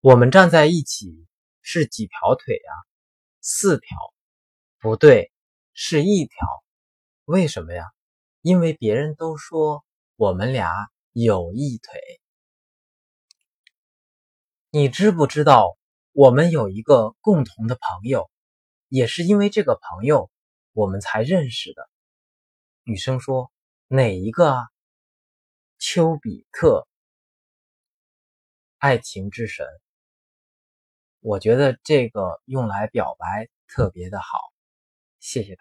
我们站在一起是几条腿呀？四条，不对，是一条。为什么呀？因为别人都说我们俩有一腿。你知不知道我们有一个共同的朋友？也是因为这个朋友，我们才认识的。女生说：“哪一个啊？”丘比特，爱情之神。我觉得这个用来表白特别的好，谢谢。